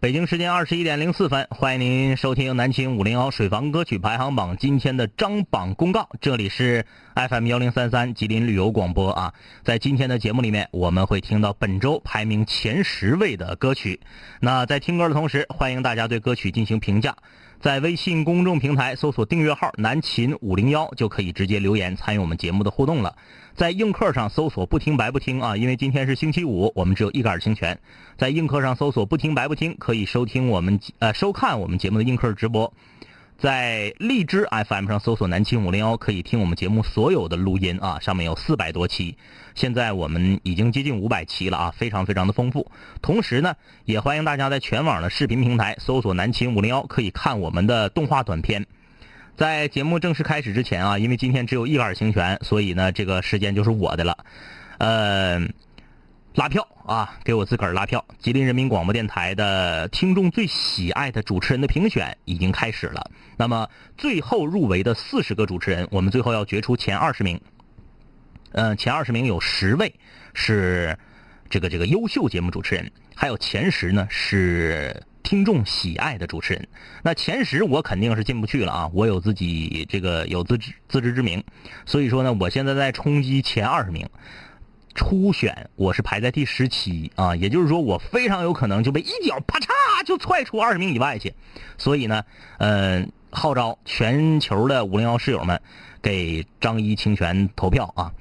北京时间二十一点零四分，欢迎您收听南秦五零幺水房歌曲排行榜今天的张榜公告。这里是 FM 幺零三三吉林旅游广播啊，在今天的节目里面，我们会听到本周排名前十位的歌曲。那在听歌的同时，欢迎大家对歌曲进行评价。在微信公众平台搜索订阅号“南秦五零幺”就可以直接留言参与我们节目的互动了。在映客上搜索“不听白不听”啊，因为今天是星期五，我们只有一杆清泉。在映客上搜索“不听白不听”，可以收听我们呃收看我们节目的映客直播。在荔枝 FM 上搜索“南青五零幺”，可以听我们节目所有的录音啊，上面有四百多期，现在我们已经接近五百期了啊，非常非常的丰富。同时呢，也欢迎大家在全网的视频平台搜索“南青五零幺”，可以看我们的动画短片。在节目正式开始之前啊，因为今天只有一杆清泉，所以呢，这个时间就是我的了。嗯。拉票啊！给我自个儿拉票！吉林人民广播电台的听众最喜爱的主持人的评选已经开始了。那么最后入围的四十个主持人，我们最后要决出前二十名。嗯，前二十名有十位是这个这个优秀节目主持人，还有前十呢是听众喜爱的主持人。那前十我肯定是进不去了啊！我有自己这个有自知自知之明，所以说呢，我现在在冲击前二十名。初选我是排在第十七啊，也就是说我非常有可能就被一脚啪嚓就踹出二十名以外去，所以呢，嗯，号召全球的五零幺室友们给张一清泉投票啊，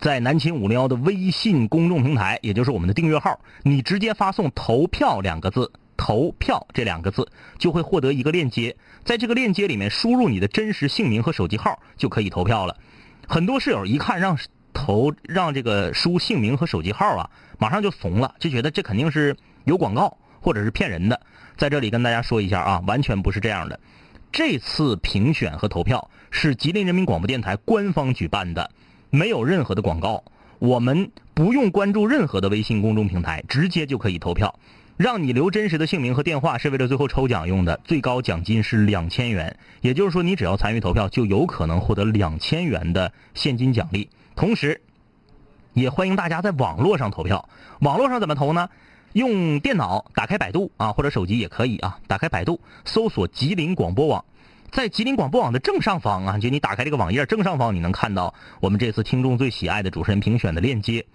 在南秦五零幺的微信公众平台，也就是我们的订阅号，你直接发送“投票”两个字，“投票”这两个字就会获得一个链接，在这个链接里面输入你的真实姓名和手机号就可以投票了。很多室友一看让。投让这个输姓名和手机号啊，马上就怂了，就觉得这肯定是有广告或者是骗人的。在这里跟大家说一下啊，完全不是这样的。这次评选和投票是吉林人民广播电台官方举办的，没有任何的广告，我们不用关注任何的微信公众平台，直接就可以投票。让你留真实的姓名和电话是为了最后抽奖用的，最高奖金是两千元，也就是说你只要参与投票，就有可能获得两千元的现金奖励。同时，也欢迎大家在网络上投票。网络上怎么投呢？用电脑打开百度啊，或者手机也可以啊。打开百度，搜索吉林广播网，在吉林广播网的正上方啊，就你打开这个网页正上方，你能看到我们这次听众最喜爱的主持人评选的链接。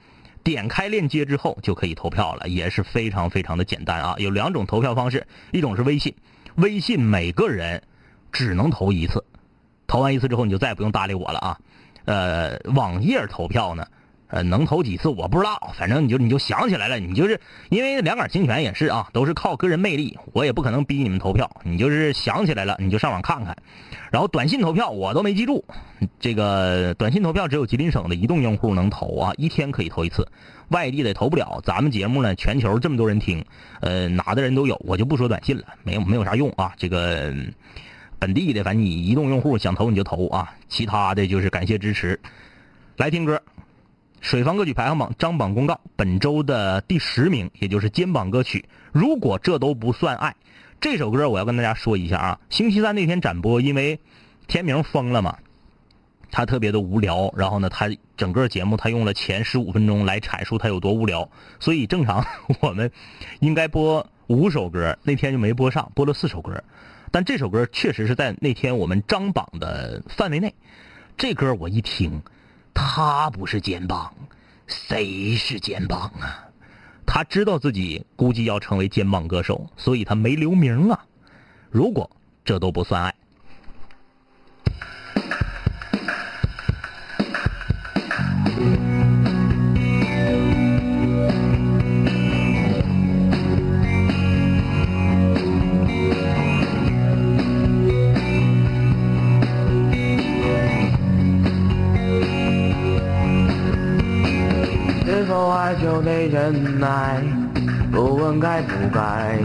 点开链接之后就可以投票了，也是非常非常的简单啊。有两种投票方式，一种是微信，微信每个人只能投一次，投完一次之后你就再也不用搭理我了啊。呃，网页投票呢，呃，能投几次我不知道，反正你就你就想起来了，你就是因为两杆清泉也是啊，都是靠个人魅力，我也不可能逼你们投票，你就是想起来了，你就上网看看。然后短信投票我都没记住，这个短信投票只有吉林省的移动用户能投啊，一天可以投一次，外地的投不了。咱们节目呢，全球这么多人听，呃，哪的人都有，我就不说短信了，没有没有啥用啊，这个。本地的，反正你移动用户想投你就投啊，其他的就是感谢支持。来听歌，水房歌曲排行榜张榜公告，本周的第十名，也就是肩膀歌曲。如果这都不算爱，这首歌我要跟大家说一下啊。星期三那天展播，因为天明疯了嘛，他特别的无聊，然后呢，他整个节目他用了前十五分钟来阐述他有多无聊，所以正常 我们应该播五首歌，那天就没播上，播了四首歌。但这首歌确实是在那天我们张榜的范围内。这歌我一听，他不是肩膀，谁是肩膀啊？他知道自己估计要成为肩膀歌手，所以他没留名啊。如果这都不算爱。爱就得忍耐，不问该不该，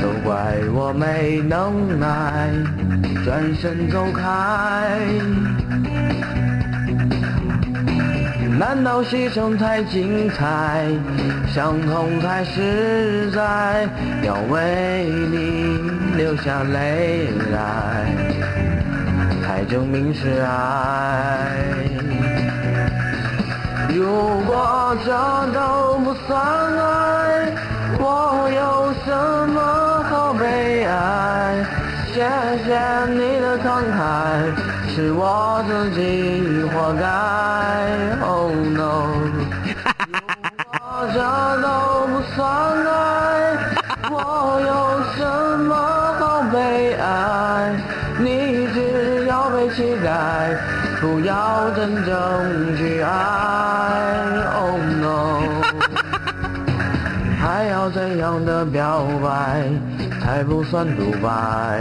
都怪我没能耐，转身走开。难道牺牲太精彩，伤痛太实在，要为你流下泪来，才证明是爱？如果这都不算爱我有什么好悲哀？谢谢你的慷慨是我自己活该。Oh no 如果这都不算爱我有什么好悲哀？你只要被期待不要真正去爱。Oh no，还要怎样的表白才不算独白？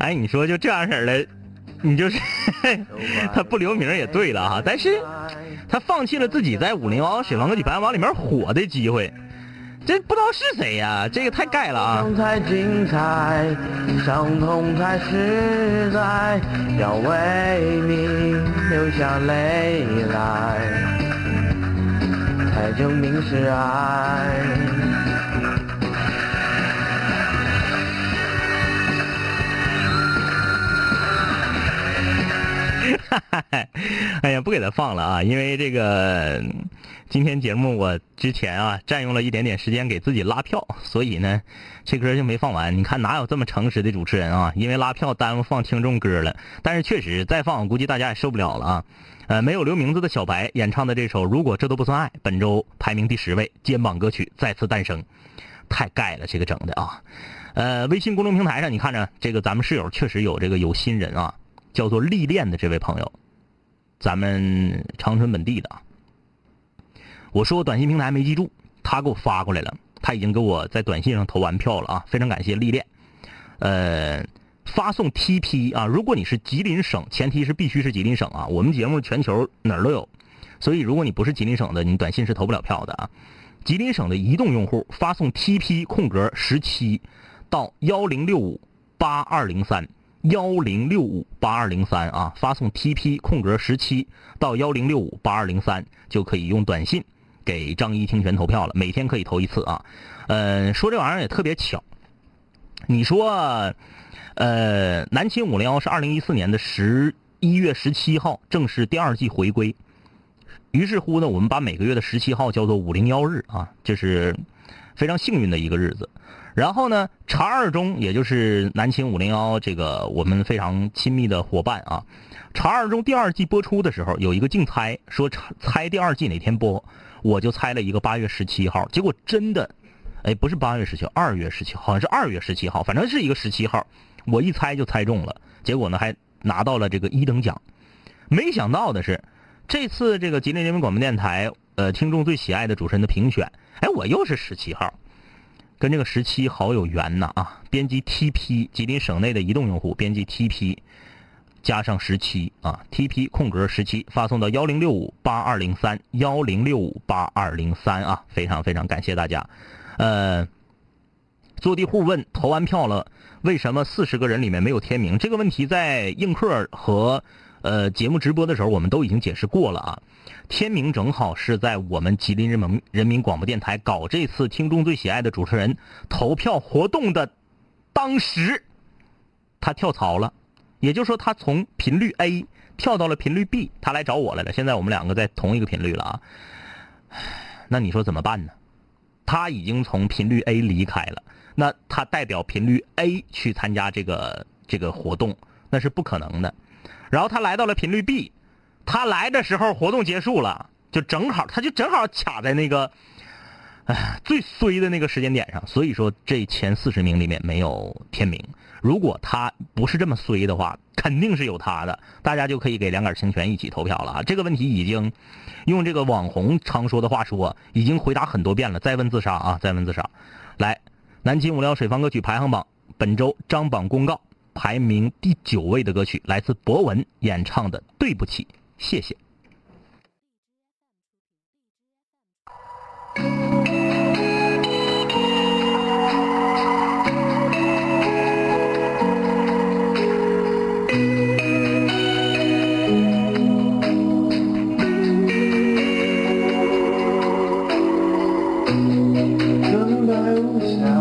哎，你说就这样式儿的，你就是 他不留名也对了哈，但是他放弃了自己在五零幺水房歌曲排行榜里面火的机会，这不知道是谁呀、这个太盖了啊！伤才精彩，伤痛才实在，要为你流下泪来，才证明是爱。哎呀，不给他放了啊，因为这个嗯今天节目我之前啊占用了一点点时间给自己拉票，所以呢这歌就没放完。你看哪有这么诚实的主持人啊？因为拉票耽误放听众歌了。但是确实再放，我估计大家也受不了了啊。呃，没有留名字的小白演唱的这首《如果这都不算爱》，本周排名第十位，肩膀歌曲再次诞生，太盖了，这个整的啊。呃，微信公众平台上你看着这个咱们室友确实有这个有新人啊，叫做历练的这位朋友，咱们长春本地的啊。我说我短信平台没记住，他给我发过来了，他已经给我在短信上投完票了啊，非常感谢历练。呃，发送 TP 啊，如果你是吉林省，前提是必须是吉林省啊。我们节目全球哪儿都有，所以如果你不是吉林省的，你短信是投不了票的啊。吉林省的移动用户发送 TP 空格十七到幺零六五八二零三幺零六五八二零三啊，发送 TP 空格十七到幺零六五八二零三就可以用短信给张一听权投票了，每天可以投一次啊。呃，说这玩意儿也特别巧，你说，呃，南秦五零幺是二零一四年的十一月十七号正式第二季回归。于是乎呢，我们把每个月的十七号叫做五零幺日啊，这是非常幸运的一个日子。然后呢，查二中也就是南秦五零幺这个我们非常亲密的伙伴啊，查二中第二季播出的时候有一个竞猜，说猜第二季哪天播，我就猜了一个八月十七号，结果真的，哎，不是八月十七号，二月十七号，好像是二月十七号，反正是一个十七号，我一猜就猜中了，结果呢还拿到了这个一等奖。没想到的是，这次这个吉林人民广播电台呃听众最喜爱的主持人的评选，哎，我又是十七号。跟这个十七好有缘呐啊！编辑 TP 吉林省内的移动用户编辑 TP 加上十七啊，TP 空格十七发送到幺零六五八二零三幺零六五八二零三啊，非常非常感谢大家。呃，坐地户问投完票了，为什么四十个人里面没有天明？这个问题在映客和呃节目直播的时候我们都已经解释过了啊。天明正好是在我们吉林人民人民广播电台搞这次听众最喜爱的主持人投票活动的当时，他跳槽了，也就是说他从频率 A 跳到了频率 B，他来找我来了。现在我们两个在同一个频率了啊，那你说怎么办呢？他已经从频率 A 离开了，那他代表频率 A 去参加这个这个活动，那是不可能的。然后他来到了频率 B。他来的时候活动结束了，就正好，他就正好卡在那个，哎，最衰的那个时间点上。所以说，这前四十名里面没有天明。如果他不是这么衰的话，肯定是有他的。大家就可以给两杆清泉一起投票了啊！这个问题已经用这个网红常说的话说，已经回答很多遍了。再问自杀啊！再问自杀。来，南京无聊水房歌曲排行榜本周张榜公告，排名第九位的歌曲来自博文演唱的《对不起》。谢谢。等待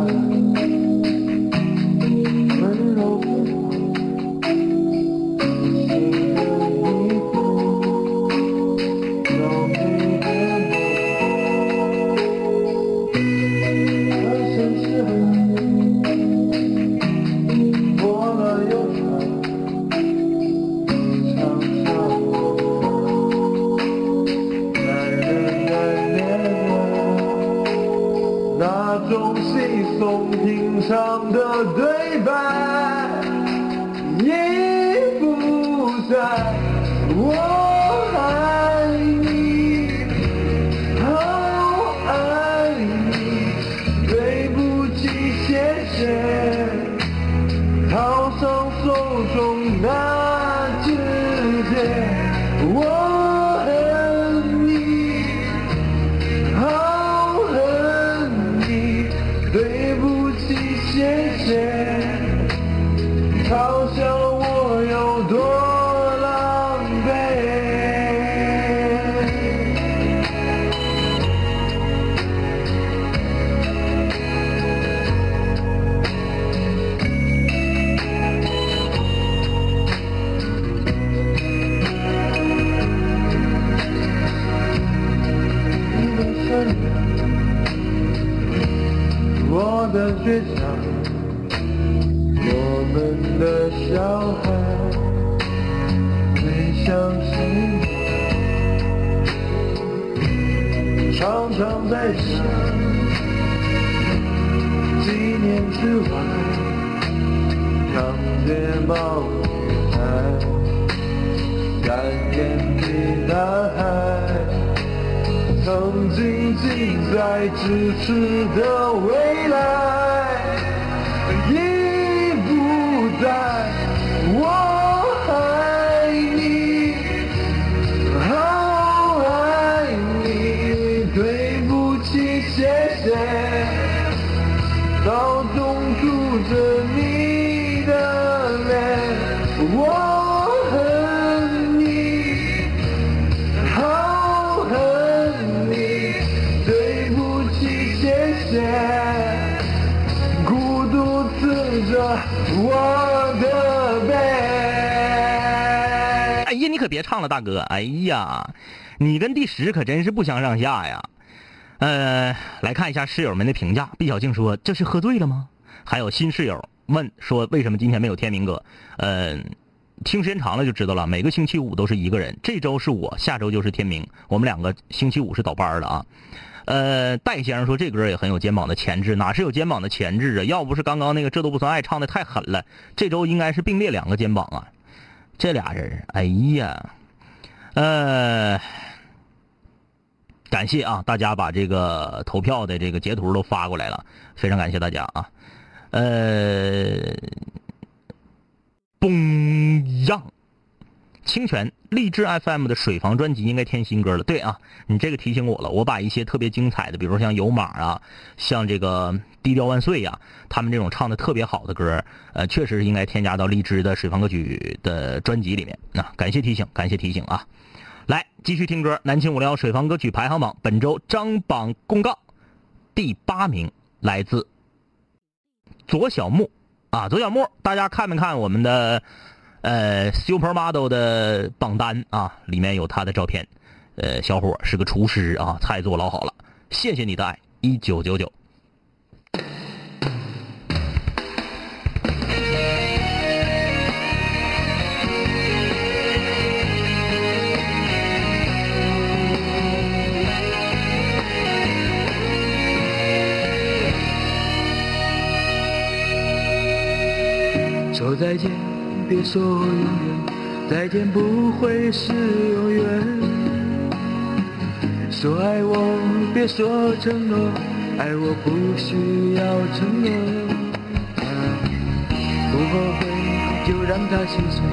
常在想，几年之外，长睫毛女孩，三眼的大海。曾经近在咫尺的未来，唱了，大哥！哎呀，你跟第十可真是不相上下呀。呃，来看一下室友们的评价。毕小静说：“这是喝醉了吗？”还有新室友问说：“为什么今天没有天明哥？”嗯、听时间长了就知道了，每个星期五都是一个人。这周是我，下周就是天明，我们两个星期五是倒班的啊。呃，戴先生说这歌也很有肩膀的潜质，哪是有肩膀的潜质啊？要不是刚刚那个这都不算爱唱的太狠了，这周应该是并列两个肩膀啊。这俩人，哎呀，呃，感谢啊，大家把这个投票的这个截图都发过来了，非常感谢大家啊。呃，崩样，清泉励志 FM 的水房专辑应该添新歌了。对啊，你这个提醒我了，我把一些特别精彩的，比如像有马啊，像这个低调万岁呀、他们这种唱的特别好的歌，呃，确实应该添加到荔枝的水房歌曲的专辑里面。那、感谢提醒，感谢提醒啊！来继续听歌，南青五聊水房歌曲排行榜本周张榜公告，第八名来自左小木啊，左小木，大家看没看我们的呃 Super Model 的榜单啊？里面有他的照片。呃，小伙是个厨师啊，菜做老好了。谢谢你的爱，一九九九。说再见，别说永远，再见不会是永远。说爱我，别说承诺，爱我不需要承诺。不后悔就让它心碎，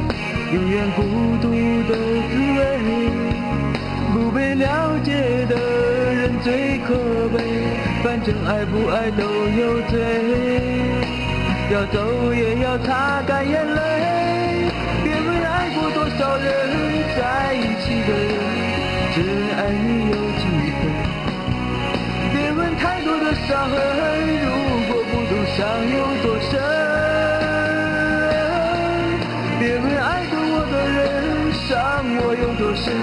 永远孤独的滋味。不被了解的人最可悲，反正爱不爱都有罪。要走也要擦干眼泪，别问爱过多少人，在一起的人只爱你有几分。别问太多的伤痕，如果不懂伤有多深。别问爱过我的人，伤我有多深，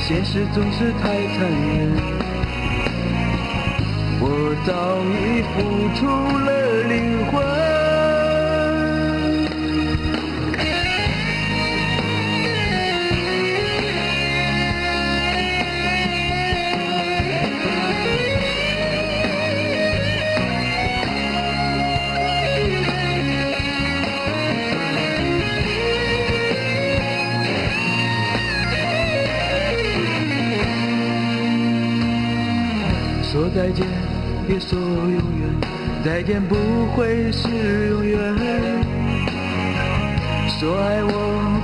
现实总是太残忍。我早已付出了灵魂。再见别说永远，再见不会是永远。说爱我，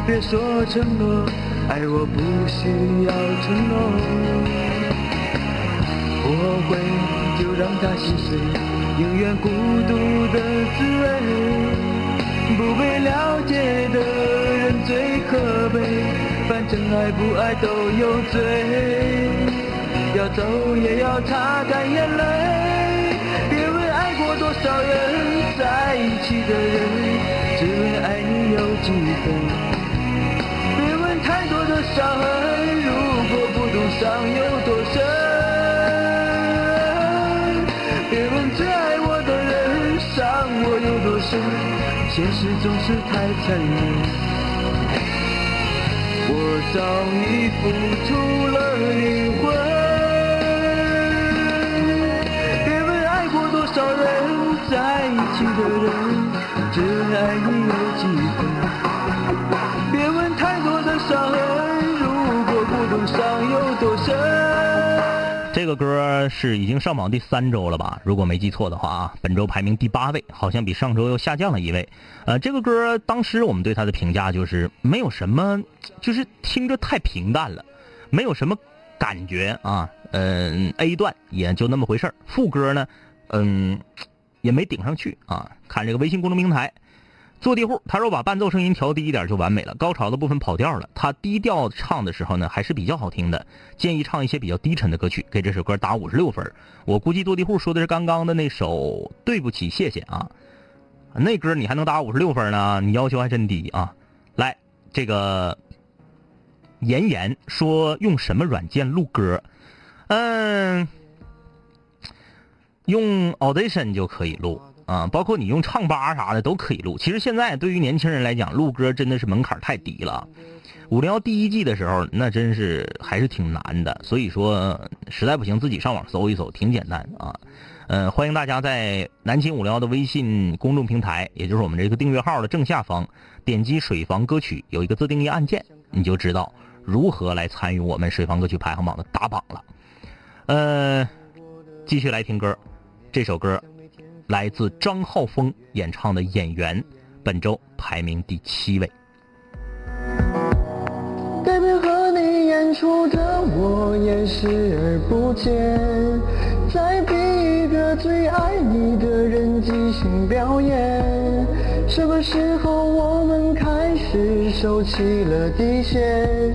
别说承诺，爱我不需要承诺。我会就让它心碎，永远孤独的滋味。不被了解的人最可悲，反正爱不爱都有罪。要走也要擦干眼泪，别问爱过多少人，在一起的人只问爱你有几分。别问太多的伤痕，如果不懂伤有多深。别问最爱我的人伤我有多深。现实总是太残忍，我早已付出了灵魂。只爱你有几分。别问太多的伤痕，如果不懂伤有多深。这个歌是已经上榜第三周了吧？如果没记错的话啊，本周排名第八位，好像比上周又下降了一位。呃，这个歌当时我们对它的评价就是没有什么，就是听着太平淡了，没有什么感觉啊。嗯，A 段也就那么回事副歌呢，嗯，也没顶上去啊。看这个微信公众平台。坐地户，他说把伴奏声音调低一点就完美了。高潮的部分跑调了，他低调唱的时候呢，还是比较好听的。建议唱一些比较低沉的歌曲，给这首歌打五十六分。我估计坐地户说的是刚刚的那首《对不起，谢谢》啊，那歌你还能打五十六分呢？你要求还真低啊！来，这个妍妍说用什么软件录歌？嗯，用 Audition 就可以录。啊，包括你用唱吧啥的都可以录。其实现在对于年轻人来讲，录歌真的是门槛太低了。五零幺第一季的时候，那真是还是挺难的。所以说，实在不行自己上网搜一搜，挺简单啊。嗯，欢迎大家在南京五零幺的微信公众平台，也就是我们这个订阅号的正下方，点击水房歌曲有一个自定义按键，你就知道如何来参与我们水房歌曲排行榜的打榜了。呃，继续来听歌，这首歌。来自张浩峰演唱的《演员》，本周排名第七位。改变和你演出的我也视而不见，再逼一个最爱你的人即兴表演。什么时候我们开始收起了底线？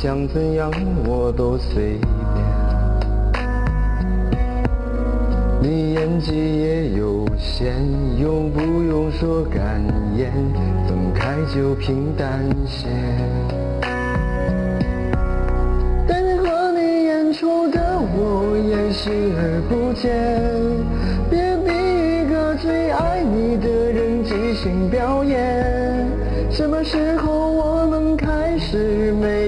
想怎样我都随便，你演技也有限，用不用说感言？分开就平淡些。但和你演出的我也视而不见，别逼一个最爱你的人即兴表演。什么时候我们开始没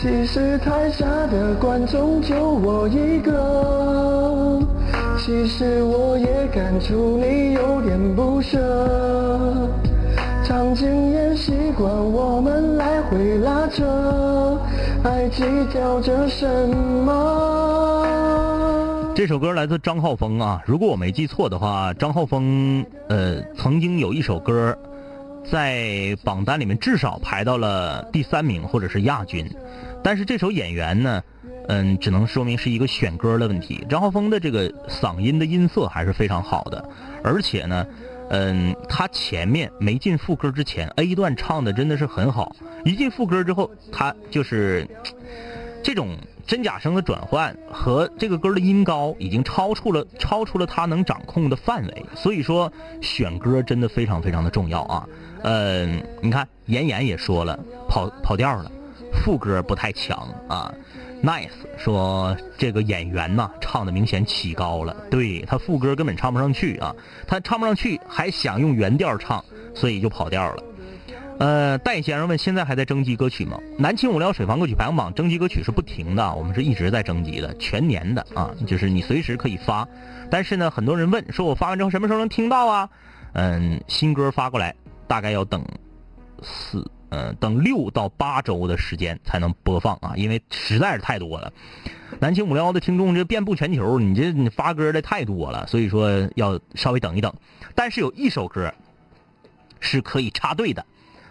其实台下的观众就我一个，其实我也感触你有点不舍，场景也习惯我们来回拉扯，还计较着什么？这首歌来自张浩峰啊，如果我没记错的话，张浩峰呃曾经有一首歌，在榜单里面至少排到了第三名或者是亚军。但是这首演员呢，嗯，只能说明是一个选歌的问题。张浩峰的这个嗓音的音色还是非常好的，而且呢，嗯，他前面没进副歌之前，A 段唱的真的是很好，一进副歌之后，他就是这种真假声的转换和这个歌的音高已经超出了超出了他能掌控的范围，所以说选歌真的非常非常的重要啊。嗯，你看妍妍也说了，跑跑调了，副歌不太强啊。Nice 说这个演员呐唱的明显起高了，对他副歌根本唱不上去啊，他唱不上去还想用原调唱，所以就跑调了。呃，戴先生问现在还在征集歌曲吗？南青五聊水房歌曲排行榜征集歌曲是不停的，我们是一直在征集的，全年的啊，就是你随时可以发。但是呢，很多人问说我发完之后什么时候能听到啊？嗯，新歌发过来大概要等四。嗯，等六到八周的时间才能播放啊，因为实在是太多了。南青五幺的听众这遍布全球，你这你发歌的太多了，所以说要稍微等一等。但是有一首歌是可以插队的，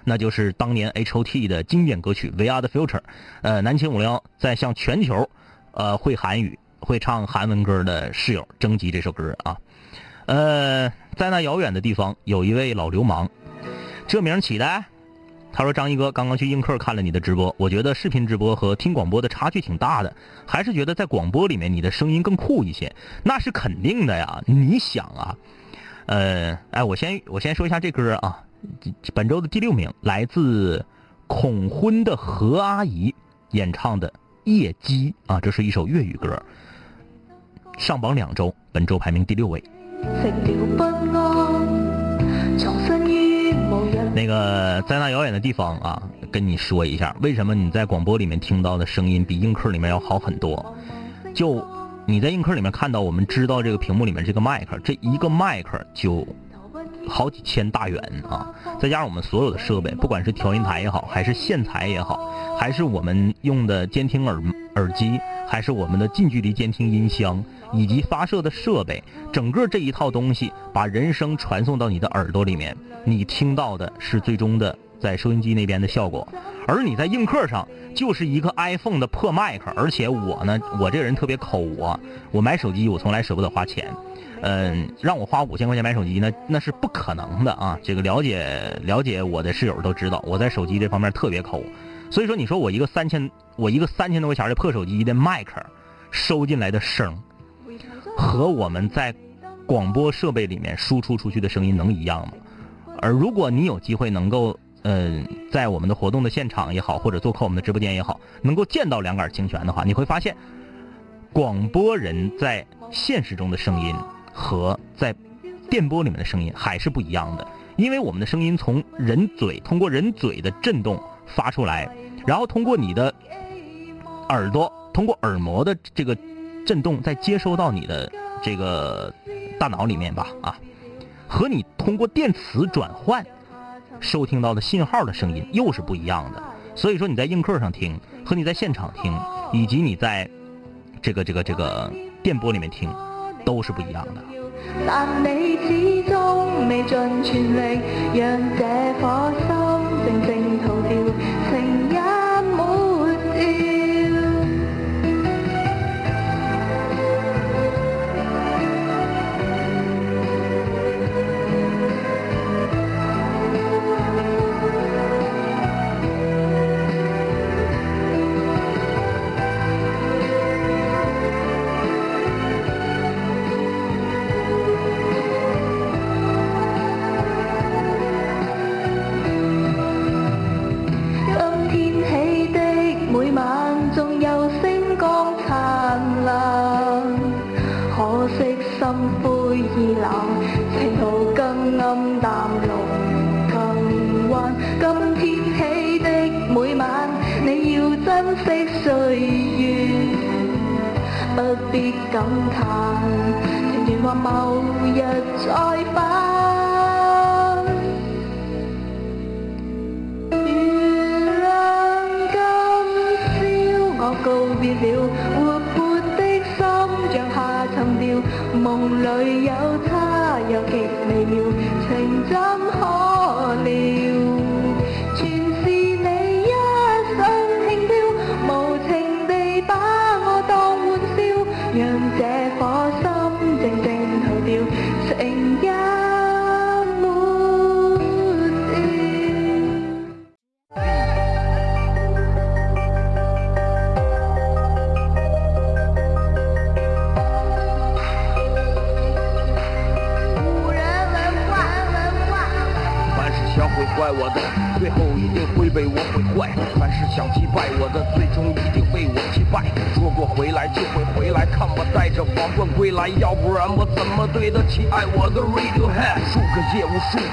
那就是当年 H O T 的经典歌曲《We Are the Future》。呃，南青五幺在向全球呃会韩语、会唱韩文歌的室友征集这首歌啊。呃，在那遥远的地方，有一位老流氓，这名起的。他说：“张一哥刚刚去映客看了你的直播，我觉得视频直播和听广播的差距挺大的，还是觉得在广播里面你的声音更酷一些，那是肯定的呀。你想啊，呃，哎，我先我先说一下这歌啊，本周的第六名来自恐婚的何阿姨演唱的《夜机》啊，这是一首粤语歌，上榜两周，本周排名第六位。”那个在那遥远的地方啊，跟你说一下，为什么你在广播里面听到的声音比映客里面要好很多？就你在映客里面看到，我们知道这个屏幕里面这个麦克，这一个麦克就好几千大元啊！再加上我们所有的设备，不管是调音台也好，还是线材也好，还是我们用的监听耳耳机，还是我们的近距离监听音箱。以及发射的设备，整个这一套东西把人声传送到你的耳朵里面，你听到的是最终的在收音机那边的效果，而你在映客上就是一个 iPhone 的破麦克，而且我呢，我这个人特别抠啊，我买手机我从来舍不得花钱，嗯，让我花五千块钱买手机那那是不可能的啊，这个了解了解我的室友都知道，我在手机这方面特别抠，所以说你说我一个三千我一个三千多块钱的破手机的麦克收进来的声。和我们在广播设备里面输出出去的声音能一样吗？而如果你有机会能够，嗯，在我们的活动的现场也好，或者做客我们的直播间也好，能够见到两杆清泉的话，你会发现，广播人在现实中的声音和在电波里面的声音还是不一样的，因为我们的声音从人嘴通过人嘴的震动发出来，然后通过你的耳朵，通过耳膜的这个。震动再接收到你的这个大脑里面吧，啊，和你通过电磁转换收听到的信号的声音又是不一样的。所以说你在映客上听和你在现场听，以及你在这个这个这个电波里面听，都是不一样的。但你始终未尽全力，让这颗心静静么对得起爱我的 Radiohead？数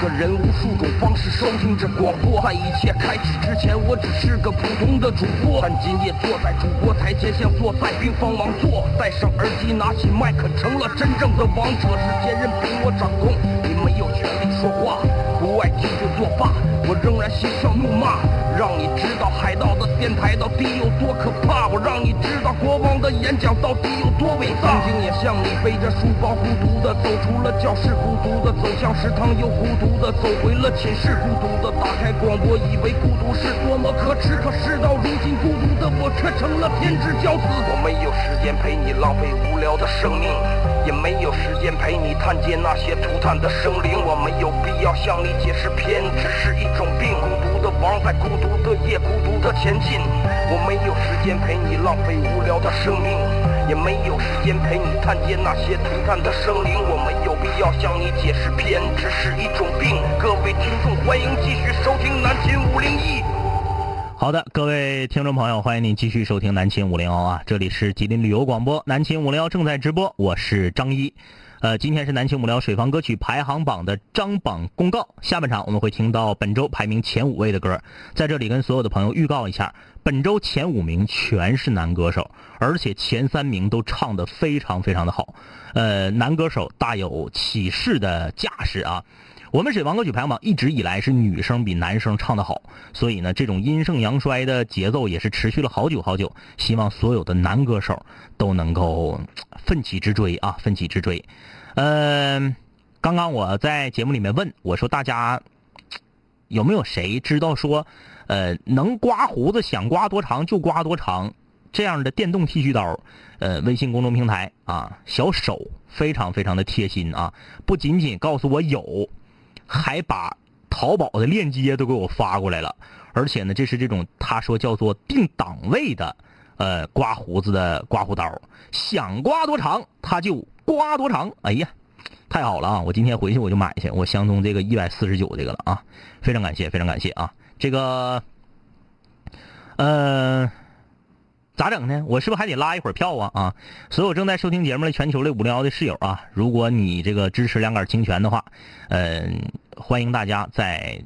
个人，无数种方式收听着广播。在一切开始之前，我只是个普通的主播。但今夜坐在主播台前，像坐在冰封王座。戴上耳机，拿起麦克，成了真正的王者。世界任凭我掌控，你没有权利说话。不爱听就作罢，我仍然嬉笑怒骂。让你知道海盗的电台到底有多可怕，我让你知道国王的演讲到底有多伟大。曾经也像你背着书包孤独的走出了教室，孤独的走向食堂，又孤独的走回了寝室，孤独的打开广播，以为孤独是多么可耻，可事到如今，孤独的我却成了天之骄子。我没有时间陪你浪费无聊的生命，也没有时间陪你探见那些涂炭的生灵。我没有必要向你解释偏执是一种病，孤独的王在。孤独的夜，孤独的前进。我没有时间陪你浪费无聊的生命，也没有时间陪你探见那些涂炭的生灵。我没有必要向你解释偏执是一种病。各位听众，欢迎继续收听南秦五零一。好的，各位听众朋友，欢迎您继续收听南秦五零幺啊，这里是吉林旅游广播，南秦五零幺正在直播，我是张一。呃，今天是南青幕聊水房歌曲排行榜的张榜公告。下半场我们会听到本周排名前五位的歌，在这里跟所有的朋友预告一下，本周前五名全是男歌手，而且前三名都唱得非常非常的好。呃，男歌手大有起势的架势啊。我们水王歌曲排行榜一直以来是女生比男生唱得好，所以呢，这种阴盛阳衰的节奏也是持续了好久好久。希望所有的男歌手都能够奋起直追啊，奋起直追。嗯，刚刚我在节目里面问我说，大家有没有谁知道说，呃，能刮胡子想刮多长就刮多长这样的电动剃须刀？呃，微信公众平台啊，小手非常非常的贴心啊，不仅仅告诉我有。还把淘宝的链接都给我发过来了，而且呢，这是这种他说叫做定档位的，呃，刮胡子的刮胡刀，想刮多长他就刮多长。哎呀，太好了啊！我今天回去我就买去，我相中这个一百四十九这个了啊！非常感谢，非常感谢啊！这个，呃。咋整呢？我是不是还得拉一会儿票啊？啊！所有正在收听节目的全球的五零幺的室友啊，如果你这个支持两杆清泉的话，嗯，欢迎大家在。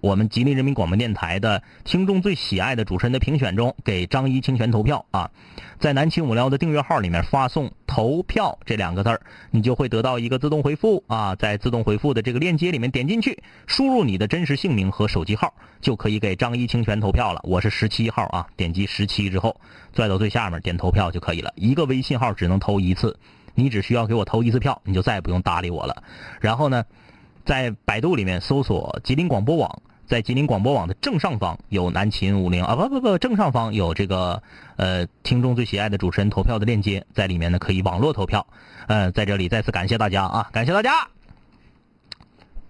我们吉林人民广播电台的听众最喜爱的主持人的评选中，给张一清泉投票啊！在南青五幺的订阅号里面发送“投票”这两个字儿，你就会得到一个自动回复啊！在自动回复的这个链接里面点进去，输入你的真实姓名和手机号，就可以给张一清泉投票了。我是十七号啊，点击十七之后，拽到最下面点投票就可以了。一个微信号只能投一次，你只需要给我投一次票，你就再也不用搭理我了。然后呢，在百度里面搜索“吉林广播网”。在吉林广播网的正上方有南秦五零啊不不不正上方有这个呃听众最喜爱的主持人投票的链接，在里面呢可以网络投票。嗯，在这里再次感谢大家啊，感谢大家。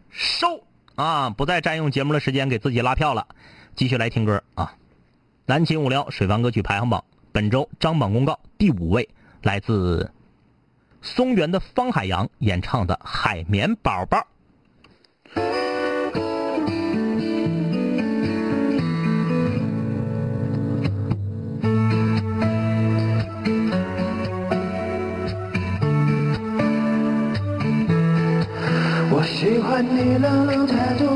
收啊，不再占用节目的时间给自己拉票了，继续来听歌啊。南秦五聊水房歌曲排行榜本周张榜公告第五位来自松原的方海洋演唱的《海绵宝宝》。我喜欢你冷冷态度，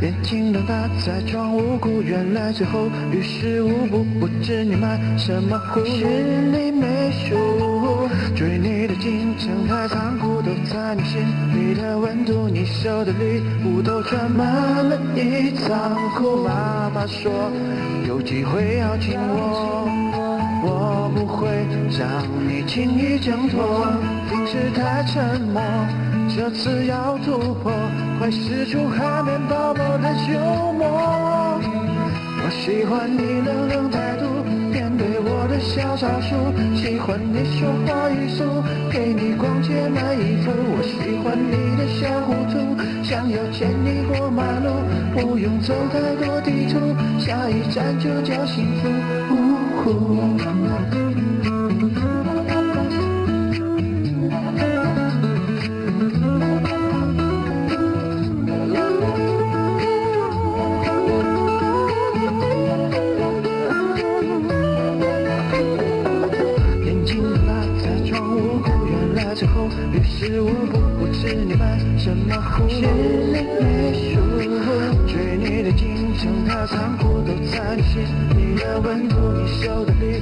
眼睛瞪大在装无辜，原来最后于事无补。不知你卖什么葫芦，心里没数。追你的进程太残酷，都在你心里的温度。你收的礼物都装满了一仓库。妈妈说有机会要请我，我不会让你轻易挣脱。平时太沉默。这次要突破，快使出海绵宝宝的幽默。我喜欢你冷冷态度，对我的小招数，喜欢你说话语速，陪你逛街买衣服。我喜欢你的小糊涂，想要牵你过马路，不用走太多地图，下一站就叫幸福。呜呼是我不不知你犯什么壶，写你书，追你的进程，它仓库都在你心，你的温度，你收的礼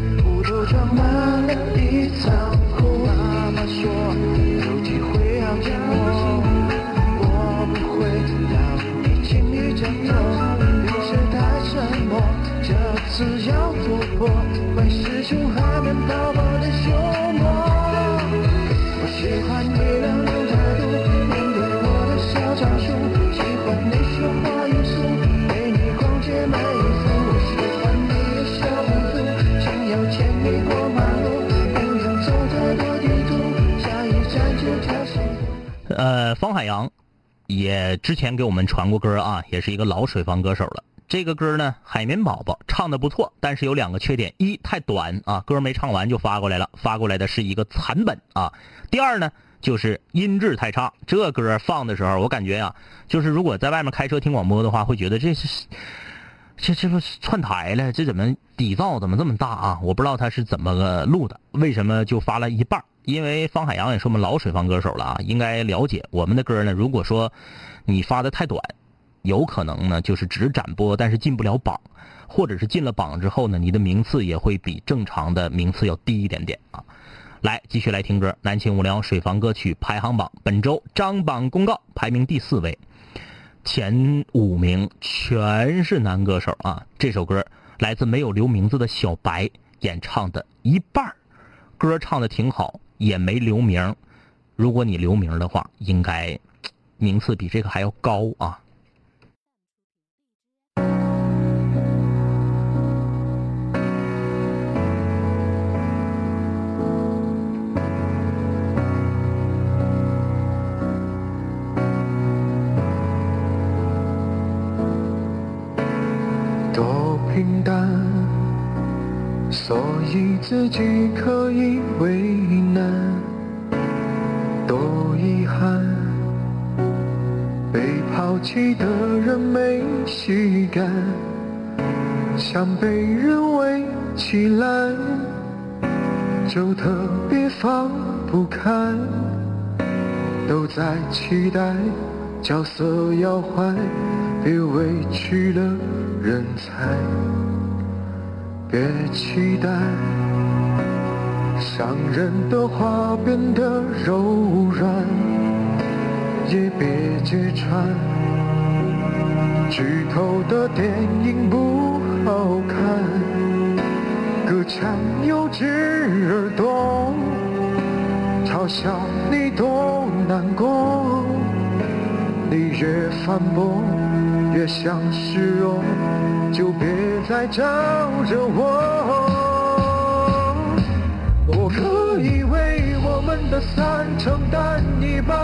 海洋也之前给我们传过歌啊，也是一个老水房歌手了。这个歌呢，海绵宝宝唱的不错，但是有两个缺点：一太短啊，歌没唱完就发过来了，发过来的是一个残本啊；第二呢，就是音质太差。这歌放的时候，我感觉呀、就是如果在外面开车听广播的话，会觉得这是这这不串台了？这怎么底噪怎么这么大啊？我不知道他是怎么个录的，为什么就发了一半？因为方海洋也是我们老水房歌手了啊，应该了解我们的歌呢。如果说你发的太短，有可能呢就是只展播，但是进不了榜，或者是进了榜之后呢，你的名次也会比正常的名次要低一点点啊。来，继续来听歌，南秦五聊水房歌曲排行榜本周张榜公告，排名第四位。前五名全是男歌手啊！这首歌来自没有留名字的小白演唱的一半歌唱的挺好，也没留名。如果你留名的话，应该名次比这个还要高啊！多平淡，所以自己可以为难。多遗憾，被抛弃的人没细感，想被人围起来，就特别放不开。都在期待角色要换，别委屈了人才，别期待伤人的话变得柔软，也别揭穿剧透的电影不好看，隔墙有只耳朵。嘲笑你多难过，你越反驳越像示弱，就别再找着我。我可以为我们的散承担一半，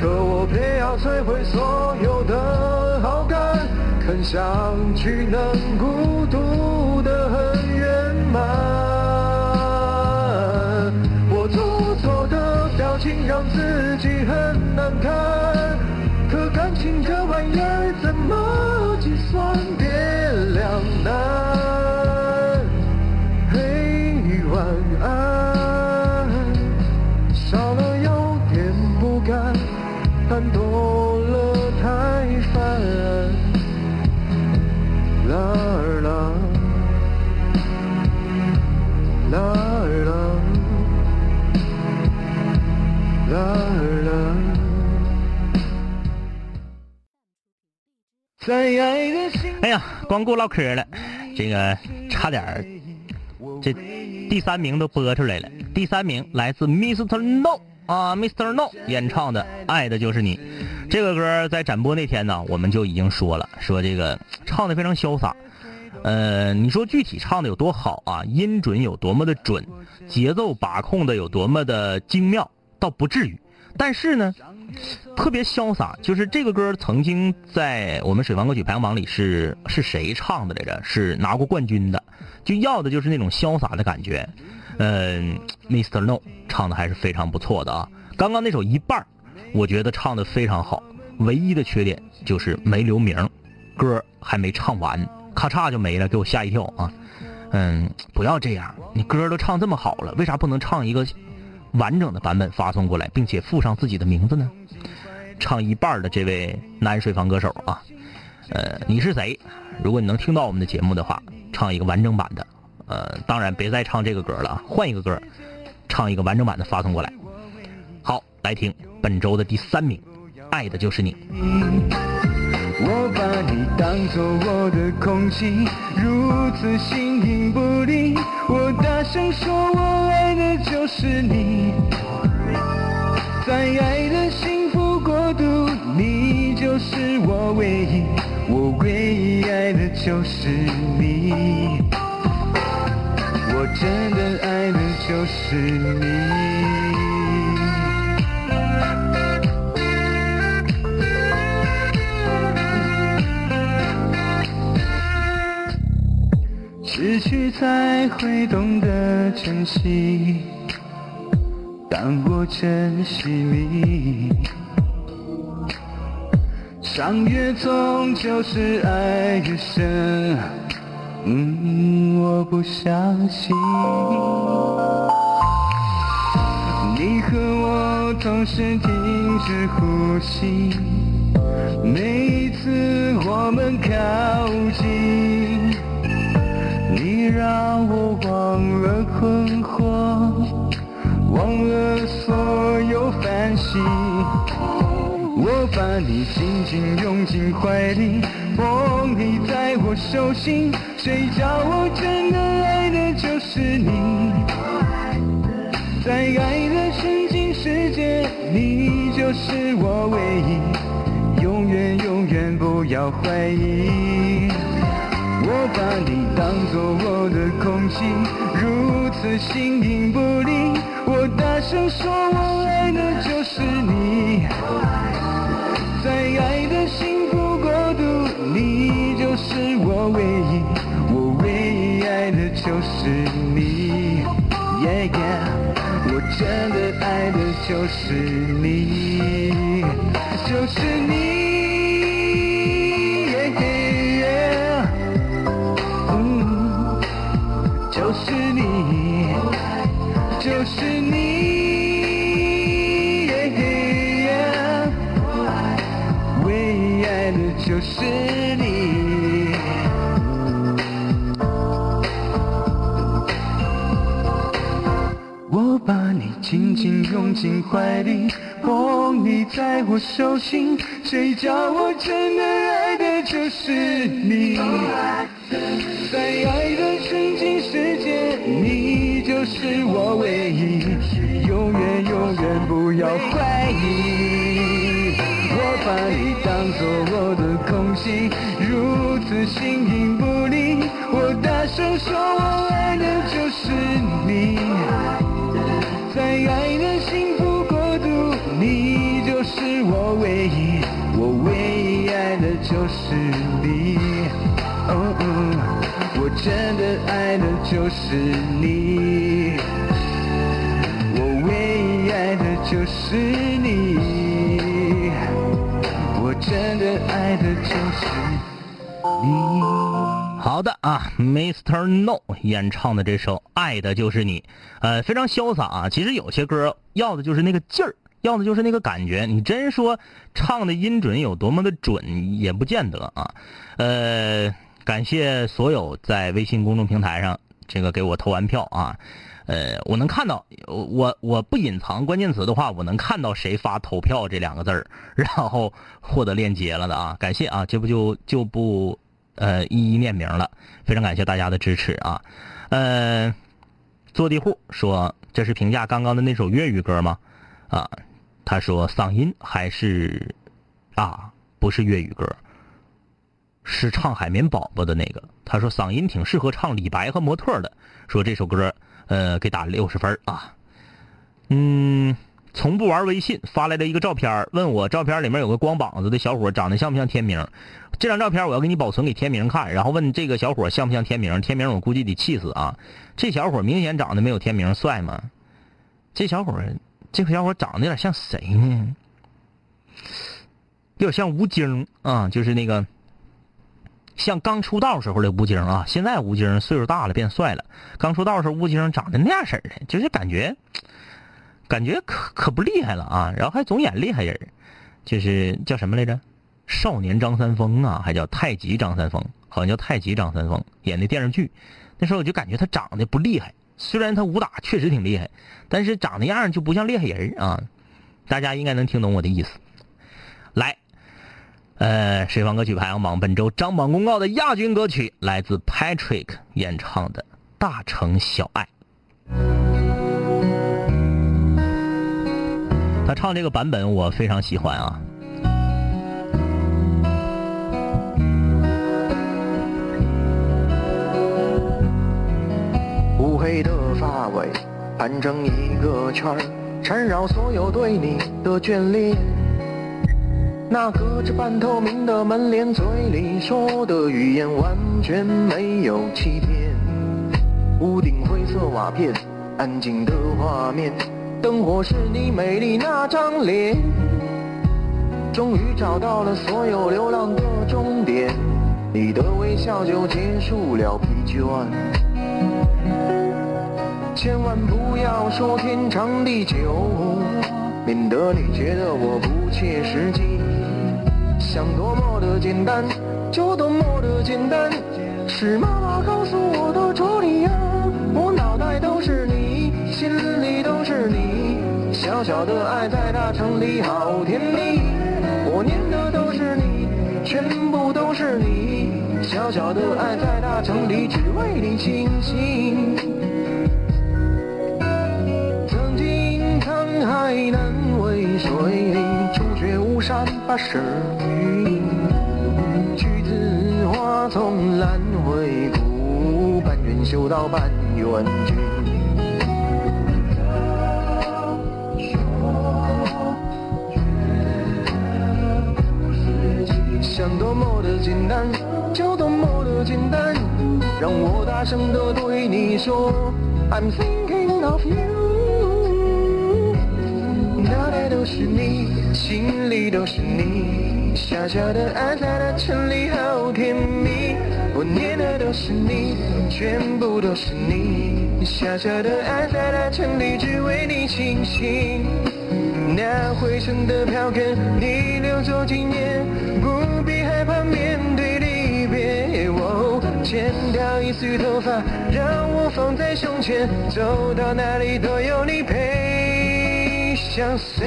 可我偏要摧毁所有的好感，看上去能孤独的很圆满。我做作的表情让自己很难看，可感情这玩意儿怎么计算哎呀，光顾唠嗑了，这个差点这第三名都播出来了。第三名来自 Mr. No 啊，Mr. No 演唱的《爱的就是你》这个歌，在展播那天呢，我们就已经说了，说这个唱的非常潇洒。呃，你说具体唱的有多好啊？音准有多么的准，节奏把控的有多么的精妙，倒不至于。但是呢，特别潇洒。就是这个歌曾经在我们水房歌曲排行榜里是是谁唱的来着？是拿过冠军的。就要的就是那种潇洒的感觉。嗯，Mr. No 唱的还是非常不错的啊。刚刚那首一半我觉得唱的非常好。唯一的缺点就是没留名，歌还没唱完，咔嚓就没了，给我吓一跳啊。嗯，不要这样，你歌都唱这么好了，为啥不能唱一个？完整的版本发送过来，并且附上自己的名字呢？唱一半的这位男水房歌手啊，呃，你是谁？如果你能听到我们的节目的话，唱一个完整版的。呃，当然别再唱这个歌了，换一个歌，唱一个完整版的发送过来。好，来听本周的第三名，《爱的就是你》。我把你当作我的空气，如此形影不离。我大声说，我爱的就是你，在爱的幸福国度，你就是我唯一，我唯一爱的就是你，我真的爱的就是你。失去才会懂得珍惜，当我珍惜你，伤越重就是爱越深。嗯，我不相信，你和我同时停止呼吸，每一次我们靠近。你让我忘了困惑，忘了所有烦心。我把你紧紧拥进怀里，捧你在我手心。谁叫我真的爱的就是你？在爱的沉浸世界，你就是我唯一，永远永远不要怀疑。我把你当作我的空气，如此形影不离。我大声说，我爱的就是你，在爱的幸福国度，你就是我唯一，我唯一爱的就是你。Yeah yeah，我真的爱的就是你，就是你。进怀里，捧你在我手心。谁叫我真的爱的就是你？在爱的纯净世界，你就是我唯一，永远永远不要怀疑。我把你当作我的空气，如此形影不离。我大声说，我爱的就是你，在爱的幸福国度，你就是我唯一，我唯一爱的就是你。哦哦，我真的爱的就是你，我唯一爱的就是你，我真的爱的就是你。好的啊，Mr. No 演唱的这首《爱的就是你》，呃，非常潇洒啊。其实有些歌要的就是那个劲儿，要的就是那个感觉。你真说唱的音准有多么的准，也不见得啊。呃。感谢所有在微信公众平台上这个给我投完票啊，呃，我能看到，我我不隐藏关键词的话，我能看到谁发投票这两个字儿，然后获得链接了的啊，感谢啊，这不就就不呃一一念名了，非常感谢大家的支持啊，呃，坐地户说这是评价刚刚的那首粤语歌吗？啊，他说嗓音还是啊，不是粤语歌，是唱海绵宝宝的那个。他说嗓音挺适合唱李白和模特的，说这首歌呃给打六十分啊。嗯，从不玩微信发来的一个照片，问我照片里面有个光膀子的小伙长得像不像天明？这张照片我要给你保存给天明看，然后问这个小伙像不像天明？天明我估计得气死啊！这小伙明显长得没有天明帅嘛。这小伙这个小伙长得有点像谁呢？有点像吴京啊，就是那个像刚出道时候的吴京啊。现在吴京岁数大了，变帅了。刚出道时候吴京长得那样式的，就是感觉感觉可可不厉害了啊。然后还总演厉害人，就是叫什么来着？少年张三丰啊，还叫太极张三丰，好像叫太极张三丰演的电视剧。那时候我就感觉他长得不厉害。虽然他武打确实挺厉害，但是长那样就不像厉害人啊！大家应该能听懂我的意思。来，呃，水房歌曲排行榜本周张榜公告的亚军歌曲来自 Patrick 演唱的《大城小爱》。他唱这个版本我非常喜欢啊。乌黑的发尾盘成一个圈，缠绕所有对你的眷恋。那隔着半透明的门帘，嘴里说的语言完全没有欺骗。屋顶灰色瓦片，安静的画面，灯火是你美丽那张脸。终于找到了所有流浪的终点，你的微笑就结束了疲倦。千万不要说天长地久，免得你觉得我不切实际。想多么的简单，就多么的简单。是妈妈告诉我的哲理呀。我小小的爱在大城里好甜蜜。我念的都是你，全部都是你。小小的爱在大城里只为你倾心。曾经沧海难为水，除却巫山不是云。橘子花丛兰回顾，半缘修道半缘君。想多么的简单，就多么的简单，让我大声的对你说，I'm thinking of you 脑袋。都是你，心里都是你，小小的爱在大城里好甜蜜。我念的都是你，全部都是你，小小的爱在大城里只为你倾心。那回程的票根，你留作纪念，怕面对离别。哦，剪掉一束头发，让我放在胸前，走到哪里都有你陪。相随，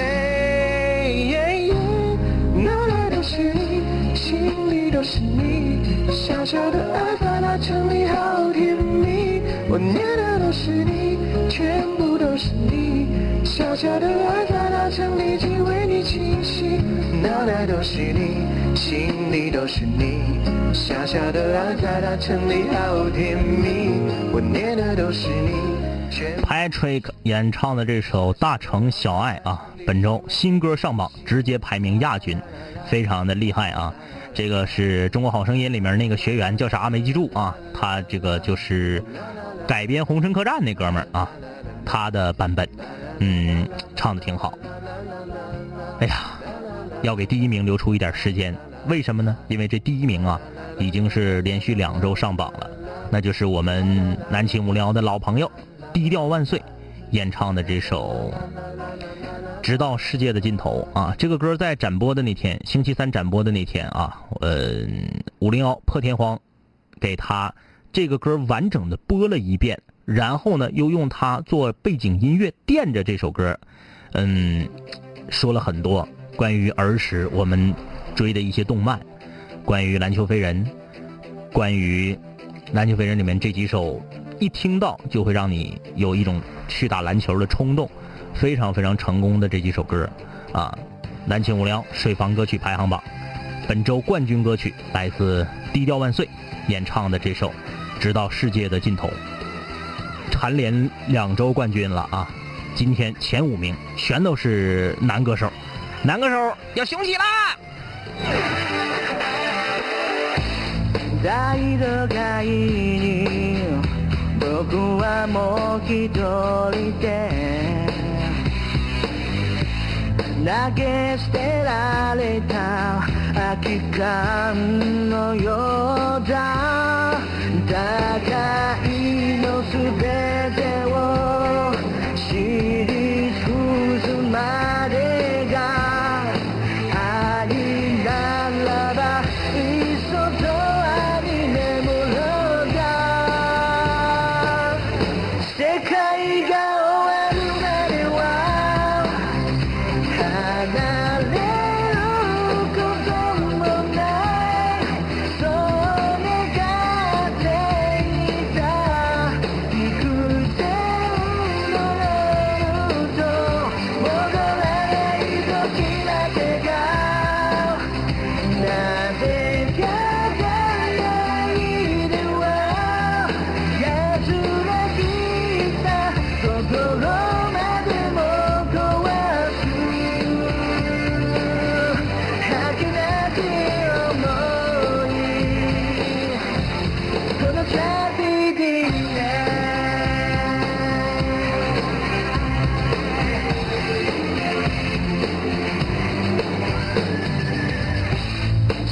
哪来都是你，心里都是你，小小的爱在那城里好甜蜜。我念的都是你，全部都是你，小小的爱在那城里只为你倾心。哪来都是你，心里都是你，小小的爱在那城里好甜蜜。我念的都是你。Patrick 演唱的这首《大城小爱》啊，本周新歌上榜，直接排名亚军，非常的厉害啊！这个是中国好声音里面那个学员叫啥没记住啊？他这个就是改编《红尘客栈》那哥们儿啊，他的版本，嗯，唱的挺好。哎呀，要给第一名留出一点时间，为什么呢？因为这第一名啊，已经是连续两周上榜了，那就是我们南青无聊的老朋友。低调万岁，演唱的这首《直到世界的尽头》啊，这个歌在展播的那天，星期三展播的那天啊，呃，五零幺破天荒给他这个歌完整的播了一遍，然后呢，又用它做背景音乐垫着这首歌，嗯，说了很多关于儿时我们追的一些动漫，关于篮球飞人，关于篮球飞人里面这几首。一听到就会让你有一种去打篮球的冲动，非常非常成功的这几首歌，啊，南青无聊水房歌曲排行榜，本周冠军歌曲来自低调万岁演唱的这首《直到世界的尽头》，蝉联两周冠军了啊！今天前五名全都是男歌手，男歌手要雄起啦！大都会に僕はもう一人で投げ捨てられた空き缶のようだ。高い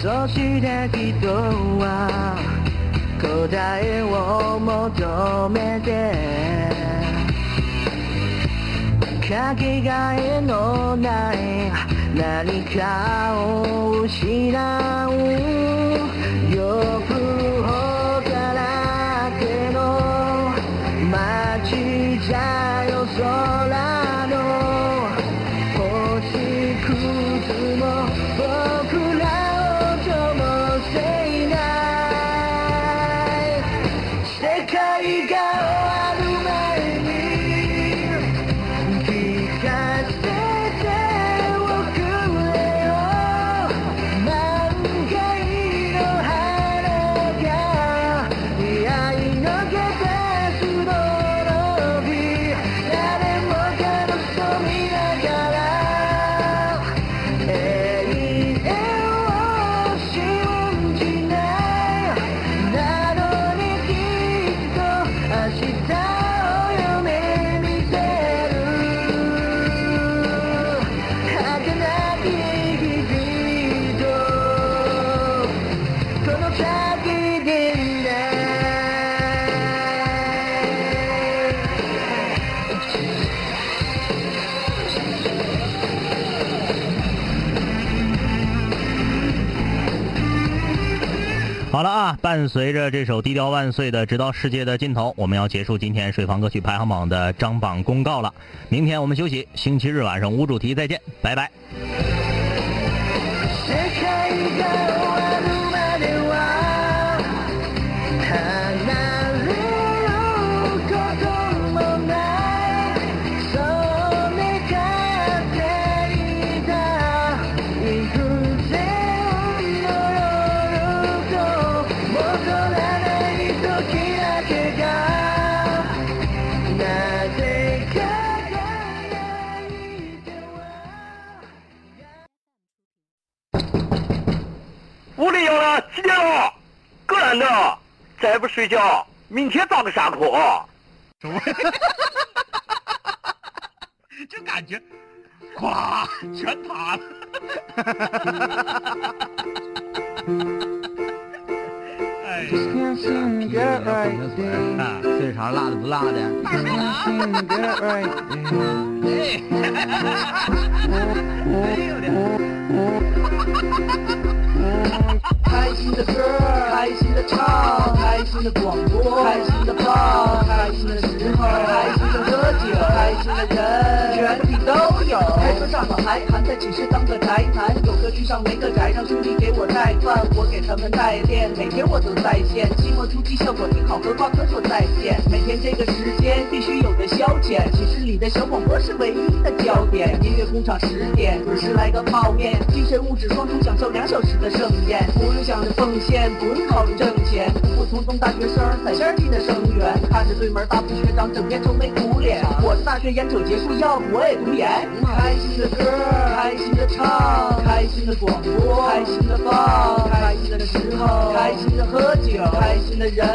そして人は答えを求めてかけがえのない何かを失う。好了啊，伴随着这首《低调万岁》的《直到世界的尽头》，我们要结束今天水房歌曲排行榜的张榜公告了。明天我们休息，星期日晚上无主题再见，拜拜。间了，个人的，再不睡觉，明天早个下课。就感觉，哗，全塌了。哎呀，辣的不辣的？哎呦的！开心的歌，开心的唱，开心的广播，开心的放，开心的时候，开心的喝酒，开心的人，全体都有。开车上好还还在寝室当个宅男，有个居上没个宅，让兄弟给我带饭，我给他们带练，每天我都在线，期末突击效果挺好，和挂科说再见。每天这个时间必须寝室里的小广播是唯一的焦点。音乐工厂十点准时来个泡面，精神物质双重享受两小时的盛宴，不用想着奉献，不用考虑挣钱，普普通通大学生在线进的生源，看着对门大副学长整天愁眉苦脸，我的大学眼瞅结束，要不我也读研。开心的歌，开心的唱，开心的广播，开心的放，开心的时候，开心的喝酒，开心的人，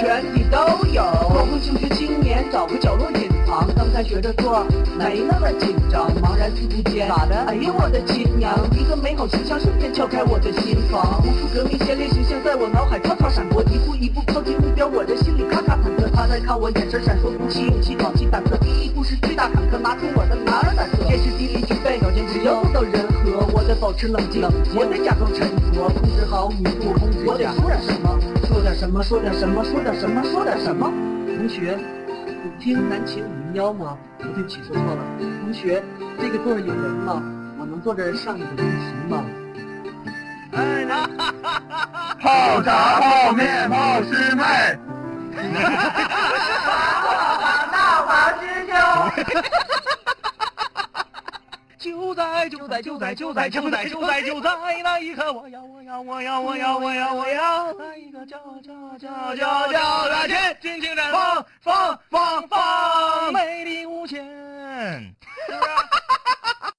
全体都有。光辉求学青年找个角落隐刚才学着做，没那么紧张，茫然四顾间，咋的？哎呀，我的亲娘！一个美好形象瞬间敲开我的心房，无数革命先烈形象在我脑海唰唰闪过，一步一步靠近目标，我的心里咔咔忐忑。他在看我，眼神闪烁，鼓起勇气，壮起胆色。第一步是巨大坦克，拿出我的男儿胆色。天时地利具备，条件只要做到人和，我得保持冷静，我得假装沉着，控制好语速，控制我得说点什么，说点什么，说点什么，说点什么，说点什么。同学，听南秦五零幺吗？哦对不起，说错了。同学，这个座儿有人吗？我能坐这儿上一个自习吗？哎泡茶、泡面、泡师妹。就在就在就在就在就在就在就在那一刻，我要我要我要我要我要我要那一个叫叫叫叫叫的天，尽情绽放放放放，美丽无限。哈哈哈哈哈